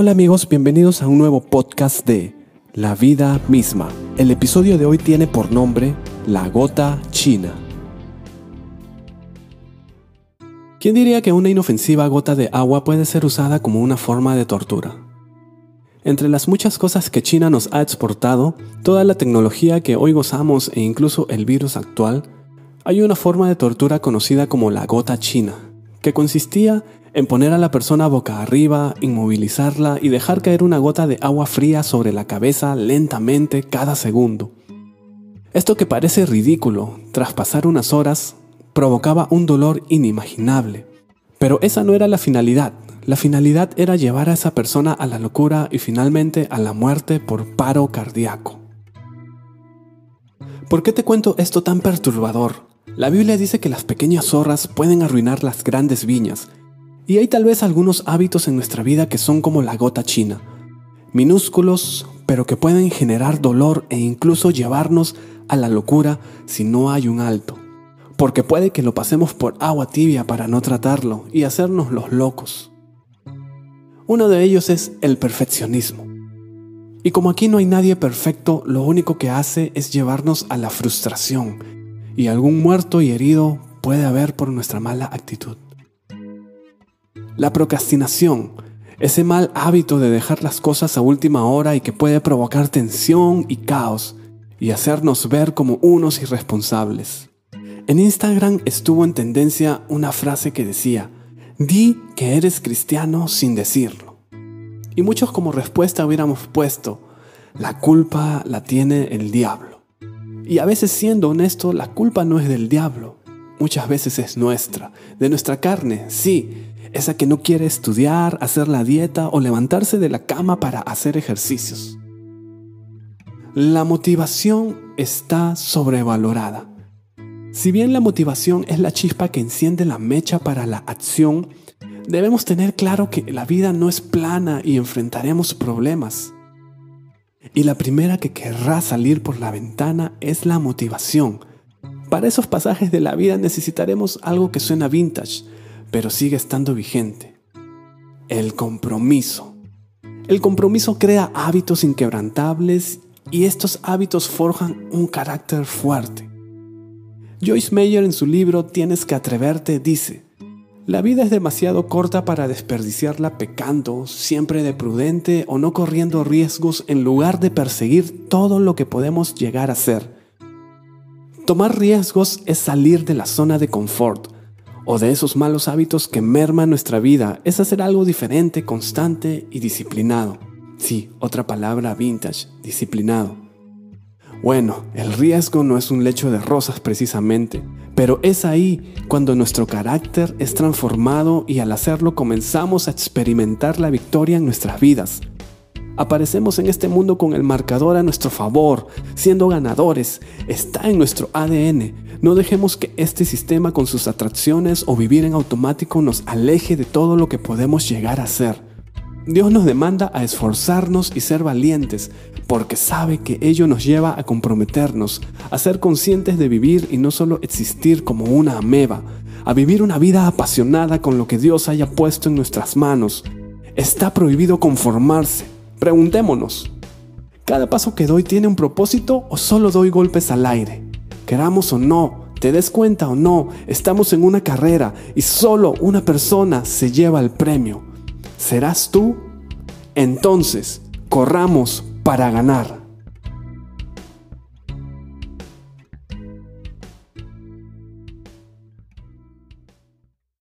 Hola amigos, bienvenidos a un nuevo podcast de La vida misma. El episodio de hoy tiene por nombre La gota china. ¿Quién diría que una inofensiva gota de agua puede ser usada como una forma de tortura? Entre las muchas cosas que China nos ha exportado, toda la tecnología que hoy gozamos e incluso el virus actual, hay una forma de tortura conocida como la gota china, que consistía en poner a la persona boca arriba, inmovilizarla y dejar caer una gota de agua fría sobre la cabeza lentamente cada segundo. Esto que parece ridículo, tras pasar unas horas, provocaba un dolor inimaginable. Pero esa no era la finalidad. La finalidad era llevar a esa persona a la locura y finalmente a la muerte por paro cardíaco. ¿Por qué te cuento esto tan perturbador? La Biblia dice que las pequeñas zorras pueden arruinar las grandes viñas y hay tal vez algunos hábitos en nuestra vida que son como la gota china, minúsculos, pero que pueden generar dolor e incluso llevarnos a la locura si no hay un alto. Porque puede que lo pasemos por agua tibia para no tratarlo y hacernos los locos. Uno de ellos es el perfeccionismo. Y como aquí no hay nadie perfecto, lo único que hace es llevarnos a la frustración. Y algún muerto y herido puede haber por nuestra mala actitud. La procrastinación, ese mal hábito de dejar las cosas a última hora y que puede provocar tensión y caos y hacernos ver como unos irresponsables. En Instagram estuvo en tendencia una frase que decía, di que eres cristiano sin decirlo. Y muchos como respuesta hubiéramos puesto, la culpa la tiene el diablo. Y a veces siendo honesto, la culpa no es del diablo, muchas veces es nuestra, de nuestra carne, sí, esa que no quiere estudiar, hacer la dieta o levantarse de la cama para hacer ejercicios. La motivación está sobrevalorada. Si bien la motivación es la chispa que enciende la mecha para la acción, debemos tener claro que la vida no es plana y enfrentaremos problemas. Y la primera que querrá salir por la ventana es la motivación. Para esos pasajes de la vida necesitaremos algo que suena vintage, pero sigue estando vigente. El compromiso. El compromiso crea hábitos inquebrantables y estos hábitos forjan un carácter fuerte. Joyce Meyer en su libro Tienes que atreverte dice, la vida es demasiado corta para desperdiciarla pecando, siempre de prudente o no corriendo riesgos en lugar de perseguir todo lo que podemos llegar a ser. Tomar riesgos es salir de la zona de confort, o de esos malos hábitos que merman nuestra vida es hacer algo diferente, constante y disciplinado. Sí, otra palabra vintage, disciplinado. Bueno, el riesgo no es un lecho de rosas precisamente, pero es ahí cuando nuestro carácter es transformado y al hacerlo comenzamos a experimentar la victoria en nuestras vidas. Aparecemos en este mundo con el marcador a nuestro favor, siendo ganadores, está en nuestro ADN, no dejemos que este sistema con sus atracciones o vivir en automático nos aleje de todo lo que podemos llegar a ser. Dios nos demanda a esforzarnos y ser valientes, porque sabe que ello nos lleva a comprometernos, a ser conscientes de vivir y no solo existir como una ameba, a vivir una vida apasionada con lo que Dios haya puesto en nuestras manos. Está prohibido conformarse. Preguntémonos, ¿cada paso que doy tiene un propósito o solo doy golpes al aire? Queramos o no, te des cuenta o no, estamos en una carrera y solo una persona se lleva el premio. ¿Serás tú? Entonces, corramos para ganar.